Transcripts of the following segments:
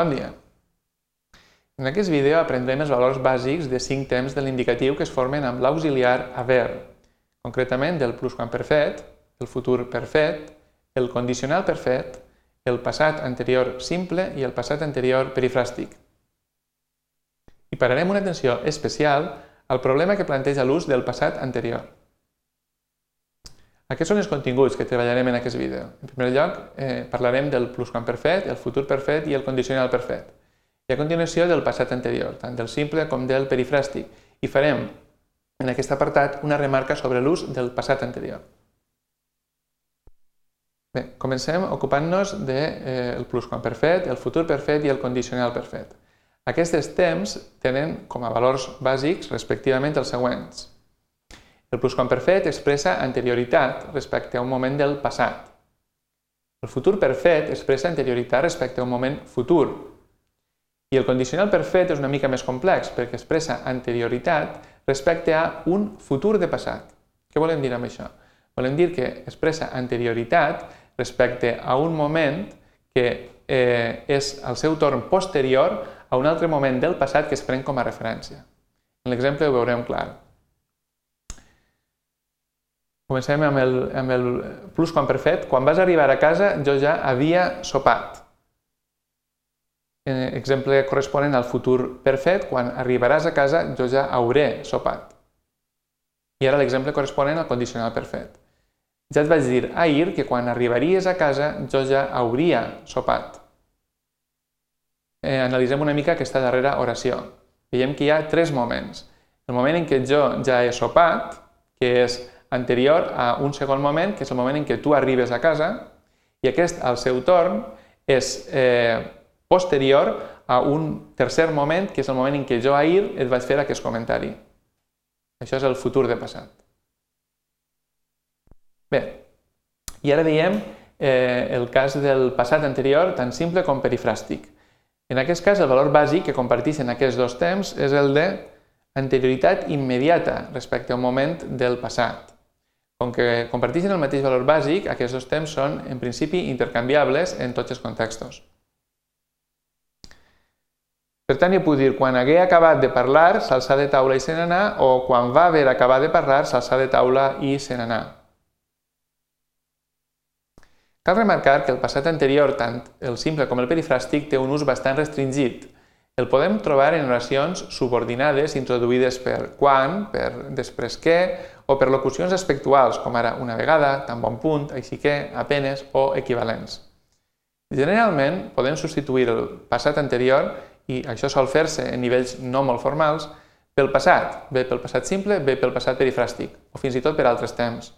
Bon dia! En aquest vídeo aprendrem els valors bàsics de cinc temps de l'indicatiu que es formen amb l'auxiliar haver, concretament del plusquamperfet, el futur perfet, el condicional perfet, el passat anterior simple i el passat anterior perifràstic. I pararem una atenció especial al problema que planteja l'ús del passat anterior. Aquests són els continguts que treballarem en aquest vídeo. En primer lloc, eh, parlarem del plusquamperfet, el futur perfet i el condicional perfet. I a continuació del passat anterior, tant del simple com del perifràstic. I farem en aquest apartat una remarca sobre l'ús del passat anterior. Bé, comencem ocupant-nos del de, eh, plusquamperfet, el futur perfet i el condicional perfet. Aquests temps tenen com a valors bàsics respectivament els següents. El plusquamperfet expressa anterioritat respecte a un moment del passat. El futur perfet expressa anterioritat respecte a un moment futur. I el condicional perfet és una mica més complex perquè expressa anterioritat respecte a un futur de passat. Què volem dir amb això? Volem dir que expressa anterioritat respecte a un moment que eh, és al seu torn posterior a un altre moment del passat que es pren com a referència. En l'exemple ho veurem clar. Comencem amb el, amb el plusquamperfet. Quan vas arribar a casa jo ja havia sopat. Exemple corresponent al futur perfet, quan arribaràs a casa jo ja hauré sopat. I ara l'exemple corresponent al condicional perfet. Ja et vaig dir ahir que quan arribaries a casa jo ja hauria sopat. Eh, analitzem una mica aquesta darrera oració. Veiem que hi ha tres moments. El moment en què jo ja he sopat, que és anterior a un segon moment, que és el moment en què tu arribes a casa, i aquest, al seu torn, és eh, posterior a un tercer moment, que és el moment en què jo ahir et vaig fer aquest comentari. Això és el futur de passat. Bé, i ara veiem eh, el cas del passat anterior, tan simple com perifràstic. En aquest cas, el valor bàsic que comparteixen aquests dos temps és el de anterioritat immediata respecte a un moment del passat. Com que comparteixen el mateix valor bàsic, aquests dos temps són, en principi, intercanviables en tots els contextos. Per tant, jo puc dir quan hagué acabat de parlar, s'alçà de taula i se n'anà, o quan va haver acabat de parlar, s'alçà de taula i se n'anà. Cal remarcar que el passat anterior, tant el simple com el perifràstic, té un ús bastant restringit. El podem trobar en oracions subordinades introduïdes per quan, per després que, o per locucions aspectuals, com ara una vegada, tan bon punt, així que, apenes o equivalents. Generalment, podem substituir el passat anterior, i això sol fer-se en nivells no molt formals, pel passat, bé pel passat simple, bé pel passat perifràstic, o fins i tot per altres temps.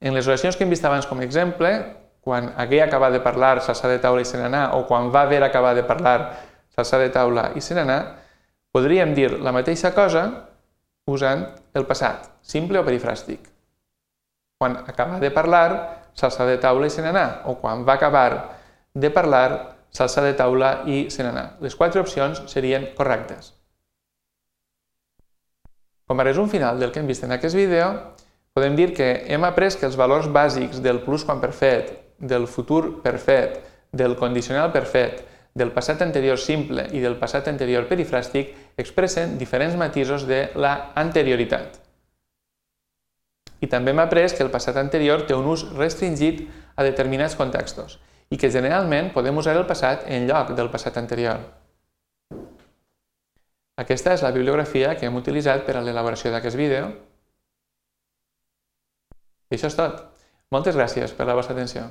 En les oracions que hem vist abans com a exemple, quan hagué acabat de parlar, s'alçà de taula i se n'anà, o quan va haver acabat de parlar, s'alçà de taula i se n'anà, podríem dir la mateixa cosa usant el passat, simple o perifràstic. Quan acaba de parlar, s'alça de taula i se n'anà, o quan va acabar de parlar, s'alça de taula i se n'anà. Les quatre opcions serien correctes. Com a resum final del que hem vist en aquest vídeo, podem dir que hem après que els valors bàsics del plusquamperfet, del futur perfet, del condicional perfet, del passat anterior simple i del passat anterior perifràstic expressen diferents matisos de la anterioritat. I també hem après que el passat anterior té un ús restringit a determinats contextos i que generalment podem usar el passat en lloc del passat anterior. Aquesta és la bibliografia que hem utilitzat per a l'elaboració d'aquest vídeo. I això és tot. Moltes gràcies per la vostra atenció.